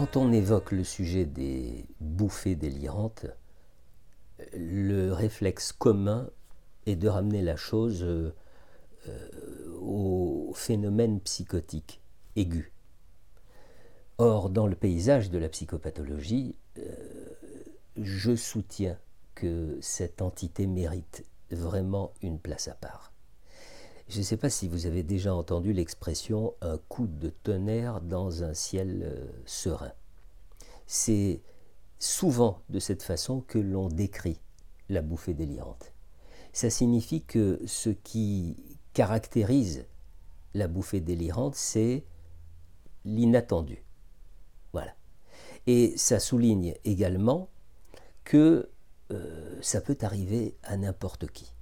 Quand on évoque le sujet des bouffées délirantes, le réflexe commun est de ramener la chose euh, au phénomène psychotique aigu. Or, dans le paysage de la psychopathologie, euh, je soutiens que cette entité mérite vraiment une place à part. Je ne sais pas si vous avez déjà entendu l'expression un coup de tonnerre dans un ciel euh, serein. C'est souvent de cette façon que l'on décrit la bouffée délirante. Ça signifie que ce qui caractérise la bouffée délirante, c'est l'inattendu. Voilà. Et ça souligne également que euh, ça peut arriver à n'importe qui.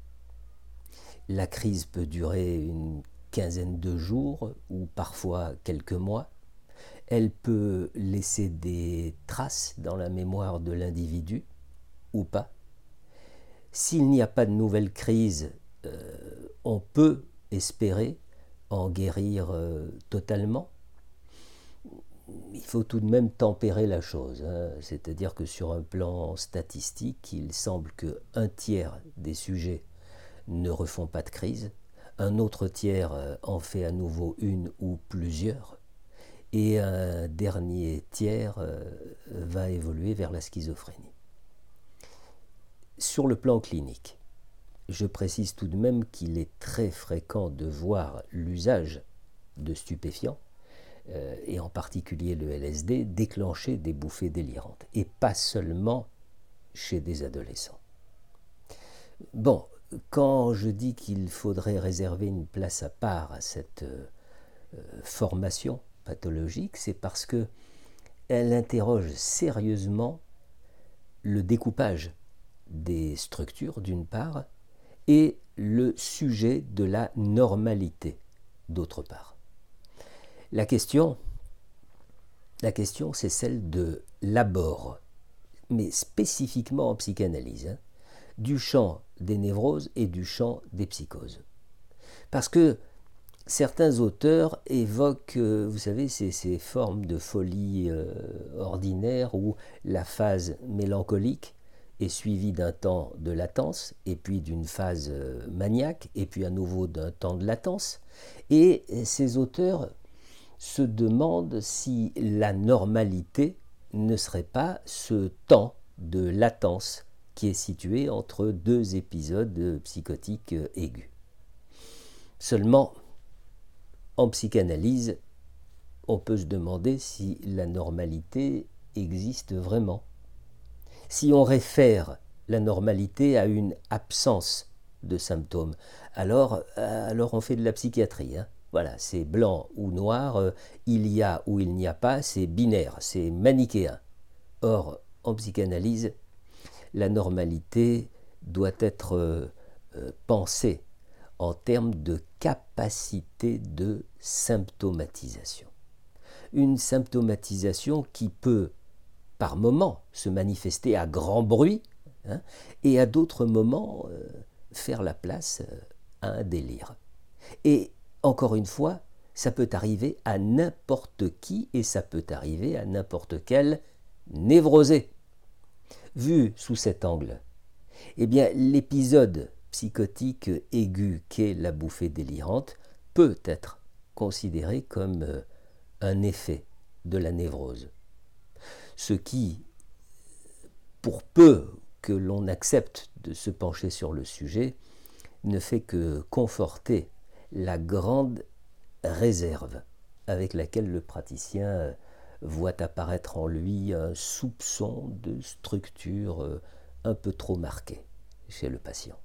La crise peut durer une quinzaine de jours ou parfois quelques mois. Elle peut laisser des traces dans la mémoire de l'individu ou pas. S'il n'y a pas de nouvelle crise, euh, on peut espérer en guérir euh, totalement il faut tout de même tempérer la chose. Hein. C'est-à-dire que sur un plan statistique, il semble que un tiers des sujets ne refont pas de crise, un autre tiers euh, en fait à nouveau une ou plusieurs, et un dernier tiers euh, va évoluer vers la schizophrénie. Sur le plan clinique, je précise tout de même qu'il est très fréquent de voir l'usage de stupéfiants euh, et en particulier le LSD, déclencher des bouffées délirantes, et pas seulement chez des adolescents. Bon, quand je dis qu'il faudrait réserver une place à part à cette euh, formation pathologique, c'est parce que elle interroge sérieusement le découpage des structures d'une part et le sujet de la normalité d'autre part. La question, la question c'est celle de l'abord, mais spécifiquement en psychanalyse, hein, du champ des névroses et du champ des psychoses. Parce que certains auteurs évoquent, euh, vous savez, ces, formes de folie euh, ordinaire où la phase mélancolique est suivie d'un temps de latence, et puis d'une phase euh, maniaque, et puis à nouveau d'un temps de latence. Et ces auteurs se demande si la normalité ne serait pas ce temps de latence qui est situé entre deux épisodes psychotiques aigus. Seulement, en psychanalyse, on peut se demander si la normalité existe vraiment. Si on réfère la normalité à une absence de symptômes, alors, alors on fait de la psychiatrie. Hein. Voilà, c'est blanc ou noir, euh, il y a ou il n'y a pas, c'est binaire, c'est manichéen. Or, en psychanalyse, la normalité doit être euh, euh, pensée en termes de capacité de symptomatisation. Une symptomatisation qui peut, par moments, se manifester à grand bruit hein, et à d'autres moments faire la place à un délire. Et encore une fois, ça peut arriver à n'importe qui et ça peut arriver à n'importe quel névrosé. Vu sous cet angle, eh bien l'épisode psychotique aigu qu'est la bouffée délirante peut être considéré comme euh, un effet de la névrose. Ce qui, pour peu que l'on accepte de se pencher sur le sujet, ne fait que conforter la grande réserve avec laquelle le praticien euh, voit apparaître en lui un soupçon de structure euh, un peu trop marqué chez le patient.